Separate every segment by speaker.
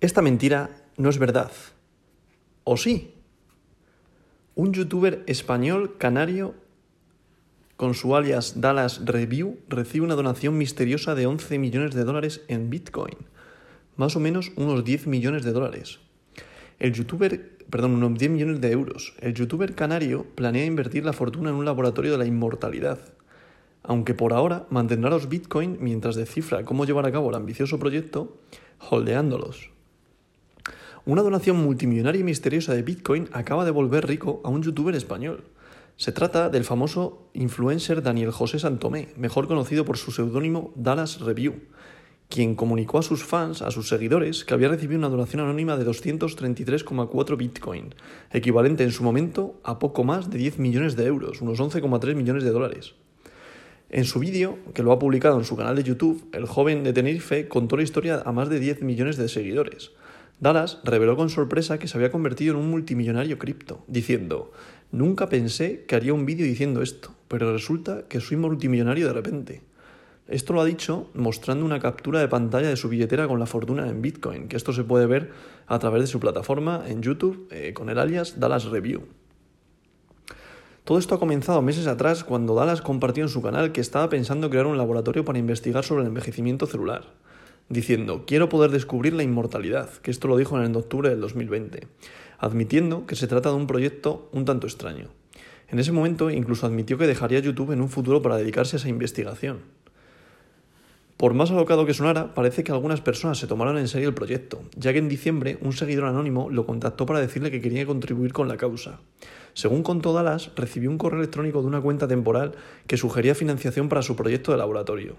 Speaker 1: Esta mentira no es verdad. ¿O sí? Un youtuber español canario con su alias Dallas Review recibe una donación misteriosa de 11 millones de dólares en Bitcoin, más o menos unos 10 millones de dólares. El youtuber, perdón, unos 10 millones de euros. El youtuber canario planea invertir la fortuna en un laboratorio de la inmortalidad, aunque por ahora mantendrá los Bitcoin mientras descifra cómo llevar a cabo el ambicioso proyecto, holdeándolos. Una donación multimillonaria y misteriosa de Bitcoin acaba de volver rico a un youtuber español. Se trata del famoso influencer Daniel José Santomé, mejor conocido por su seudónimo Dallas Review, quien comunicó a sus fans, a sus seguidores, que había recibido una donación anónima de 233,4 Bitcoin, equivalente en su momento a poco más de 10 millones de euros, unos 11,3 millones de dólares. En su vídeo, que lo ha publicado en su canal de YouTube, el joven de Tenerife contó la historia a más de 10 millones de seguidores. Dallas reveló con sorpresa que se había convertido en un multimillonario cripto, diciendo, nunca pensé que haría un vídeo diciendo esto, pero resulta que soy multimillonario de repente. Esto lo ha dicho mostrando una captura de pantalla de su billetera con la fortuna en Bitcoin, que esto se puede ver a través de su plataforma en YouTube eh, con el alias Dallas Review. Todo esto ha comenzado meses atrás cuando Dallas compartió en su canal que estaba pensando crear un laboratorio para investigar sobre el envejecimiento celular diciendo, quiero poder descubrir la inmortalidad, que esto lo dijo en octubre del 2020, admitiendo que se trata de un proyecto un tanto extraño. En ese momento incluso admitió que dejaría YouTube en un futuro para dedicarse a esa investigación. Por más alocado que sonara, parece que algunas personas se tomaron en serio el proyecto, ya que en diciembre un seguidor anónimo lo contactó para decirle que quería contribuir con la causa. Según contó Dallas, recibió un correo electrónico de una cuenta temporal que sugería financiación para su proyecto de laboratorio.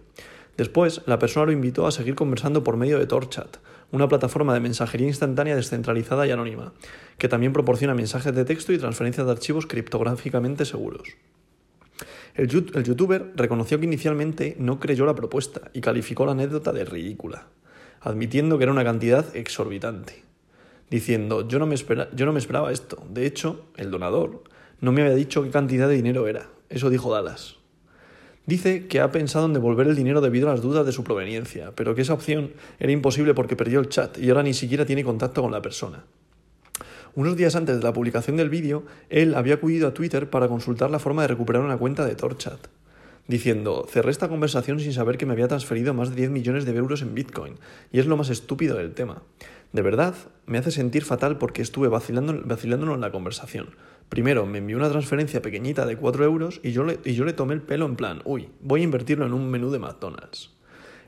Speaker 1: Después, la persona lo invitó a seguir conversando por medio de TorChat, una plataforma de mensajería instantánea descentralizada y anónima, que también proporciona mensajes de texto y transferencias de archivos criptográficamente seguros. El, youtuber reconoció que inicialmente no creyó la propuesta y calificó la anécdota de ridícula, admitiendo que era una cantidad exorbitante, diciendo yo no me, yo no me esperaba esto, de hecho, el donador no me había dicho qué cantidad de dinero era, eso dijo Dallas. Dice que ha pensado en devolver el dinero debido a las dudas de su proveniencia, pero que esa opción era imposible porque perdió el chat y ahora ni siquiera tiene contacto con la persona. Unos días antes de la publicación del vídeo, él había acudido a Twitter para consultar la forma de recuperar una cuenta de Torchat, diciendo, cerré esta conversación sin saber que me había transferido más de 10 millones de euros en Bitcoin, y es lo más estúpido del tema. De verdad, me hace sentir fatal porque estuve vacilando, vacilándonos en la conversación. Primero, me envió una transferencia pequeñita de 4 euros y yo, le, y yo le tomé el pelo en plan, uy, voy a invertirlo en un menú de McDonald's.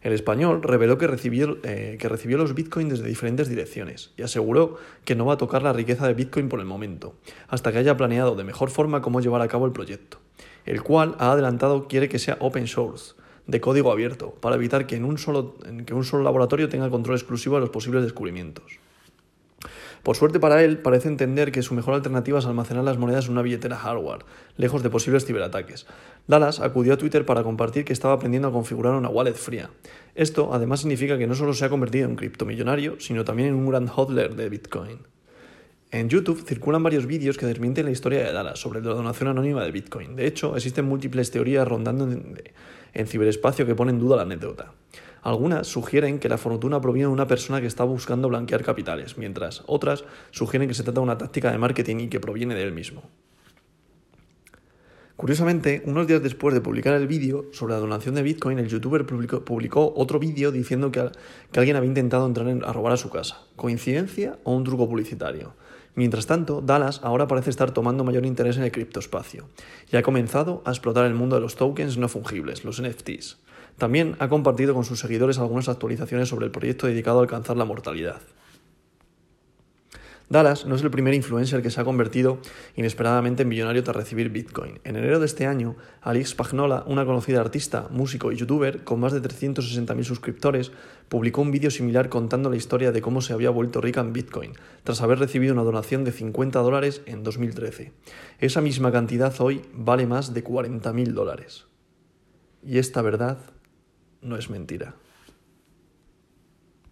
Speaker 1: El español reveló que recibió, eh, que recibió los bitcoins desde diferentes direcciones y aseguró que no va a tocar la riqueza de bitcoin por el momento, hasta que haya planeado de mejor forma cómo llevar a cabo el proyecto, el cual ha adelantado quiere que sea open source, de código abierto, para evitar que, en un solo, que un solo laboratorio tenga control exclusivo de los posibles descubrimientos. Por suerte para él, parece entender que su mejor alternativa es almacenar las monedas en una billetera hardware, lejos de posibles ciberataques. Dallas acudió a Twitter para compartir que estaba aprendiendo a configurar una wallet fría. Esto además significa que no solo se ha convertido en criptomillonario, sino también en un gran hodler de Bitcoin. En YouTube circulan varios vídeos que desmienten la historia de Dallas sobre la donación anónima de Bitcoin. De hecho, existen múltiples teorías rondando en, ciberespacio que ponen en duda la anécdota. Algunas sugieren que la fortuna proviene de una persona que está buscando blanquear capitales, mientras otras sugieren que se trata de una táctica de marketing y que proviene de él mismo. Curiosamente, unos días después de publicar el vídeo sobre la donación de Bitcoin, el youtuber publicó, otro vídeo diciendo que, alguien había intentado entrar a robar a su casa. ¿Coincidencia o un truco publicitario? Mientras tanto, Dallas ahora parece estar tomando mayor interés en el criptoespacio y ha comenzado a explotar el mundo de los tokens no fungibles, los NFTs. También ha compartido con sus seguidores algunas actualizaciones sobre el proyecto dedicado a alcanzar la mortalidad. Dallas no es el primer influencer que se ha convertido inesperadamente en millonario tras recibir Bitcoin. En enero de este año, Alex Pagnola, una conocida artista, músico y youtuber con más de 360.000 suscriptores, publicó un vídeo similar contando la historia de cómo se había vuelto rica en Bitcoin, tras haber recibido una donación de 50 dólares en 2013. Esa misma cantidad hoy vale más de 40.000 dólares. Y esta verdad no es mentira.